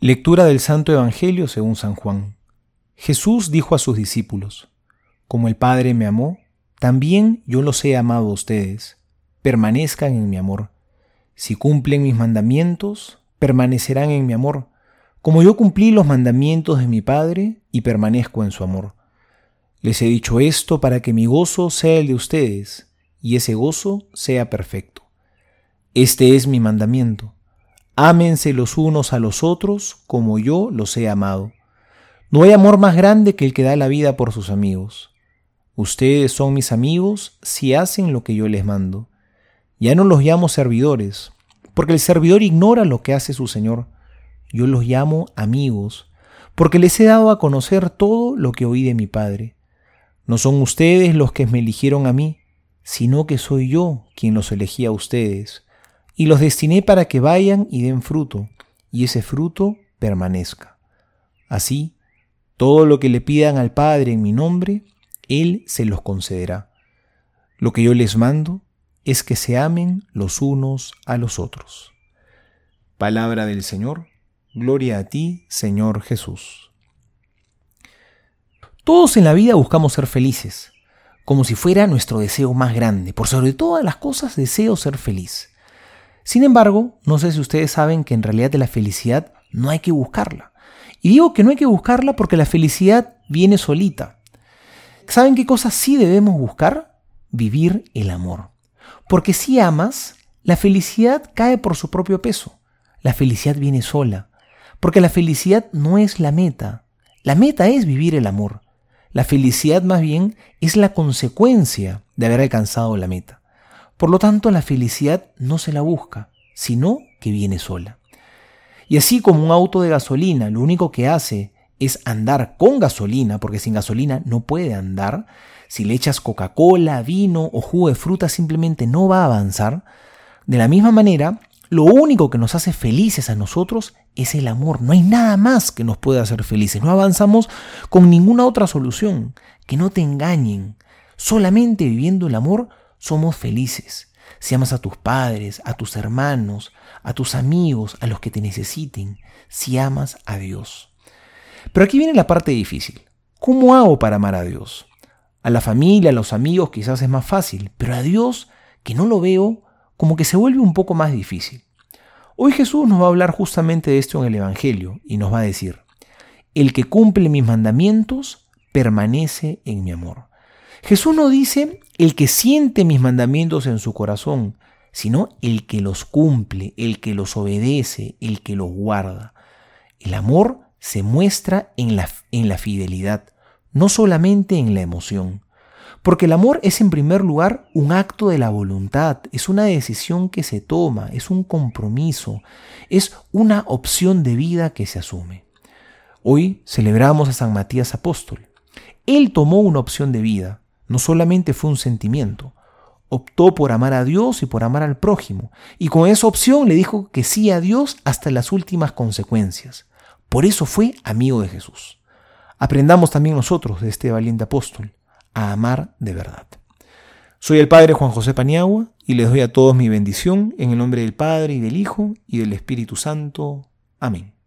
Lectura del Santo Evangelio según San Juan. Jesús dijo a sus discípulos, Como el Padre me amó, también yo los he amado a ustedes. Permanezcan en mi amor. Si cumplen mis mandamientos, permanecerán en mi amor, como yo cumplí los mandamientos de mi Padre y permanezco en su amor. Les he dicho esto para que mi gozo sea el de ustedes, y ese gozo sea perfecto. Este es mi mandamiento Ámense los unos a los otros como yo los he amado. No hay amor más grande que el que da la vida por sus amigos. Ustedes son mis amigos si hacen lo que yo les mando. Ya no los llamo servidores, porque el servidor ignora lo que hace su Señor. Yo los llamo amigos, porque les he dado a conocer todo lo que oí de mi Padre. No son ustedes los que me eligieron a mí, sino que soy yo quien los elegí a ustedes y los destiné para que vayan y den fruto, y ese fruto permanezca. Así, todo lo que le pidan al Padre en mi nombre, Él se los concederá. Lo que yo les mando es que se amen los unos a los otros. Palabra del Señor, gloria a ti, Señor Jesús. Todos en la vida buscamos ser felices, como si fuera nuestro deseo más grande. Por sobre todas las cosas deseo ser feliz. Sin embargo, no sé si ustedes saben que en realidad de la felicidad no hay que buscarla. Y digo que no hay que buscarla porque la felicidad viene solita. ¿Saben qué cosas sí debemos buscar? Vivir el amor. Porque si amas, la felicidad cae por su propio peso. La felicidad viene sola. Porque la felicidad no es la meta. La meta es vivir el amor. La felicidad más bien es la consecuencia de haber alcanzado la meta. Por lo tanto, la felicidad no se la busca, sino que viene sola. Y así como un auto de gasolina lo único que hace es andar con gasolina, porque sin gasolina no puede andar, si le echas Coca-Cola, vino o jugo de fruta simplemente no va a avanzar, de la misma manera, lo único que nos hace felices a nosotros es el amor. No hay nada más que nos pueda hacer felices. No avanzamos con ninguna otra solución. Que no te engañen. Solamente viviendo el amor somos felices. Si amas a tus padres, a tus hermanos, a tus amigos, a los que te necesiten, si amas a Dios. Pero aquí viene la parte difícil. ¿Cómo hago para amar a Dios? A la familia, a los amigos quizás es más fácil, pero a Dios, que no lo veo, como que se vuelve un poco más difícil. Hoy Jesús nos va a hablar justamente de esto en el Evangelio y nos va a decir, el que cumple mis mandamientos permanece en mi amor. Jesús no dice el que siente mis mandamientos en su corazón, sino el que los cumple, el que los obedece, el que los guarda. El amor se muestra en la, en la fidelidad, no solamente en la emoción. Porque el amor es en primer lugar un acto de la voluntad, es una decisión que se toma, es un compromiso, es una opción de vida que se asume. Hoy celebramos a San Matías Apóstol. Él tomó una opción de vida, no solamente fue un sentimiento, optó por amar a Dios y por amar al prójimo, y con esa opción le dijo que sí a Dios hasta las últimas consecuencias. Por eso fue amigo de Jesús. Aprendamos también nosotros de este valiente apóstol a amar de verdad. Soy el Padre Juan José Paniagua y les doy a todos mi bendición en el nombre del Padre y del Hijo y del Espíritu Santo. Amén.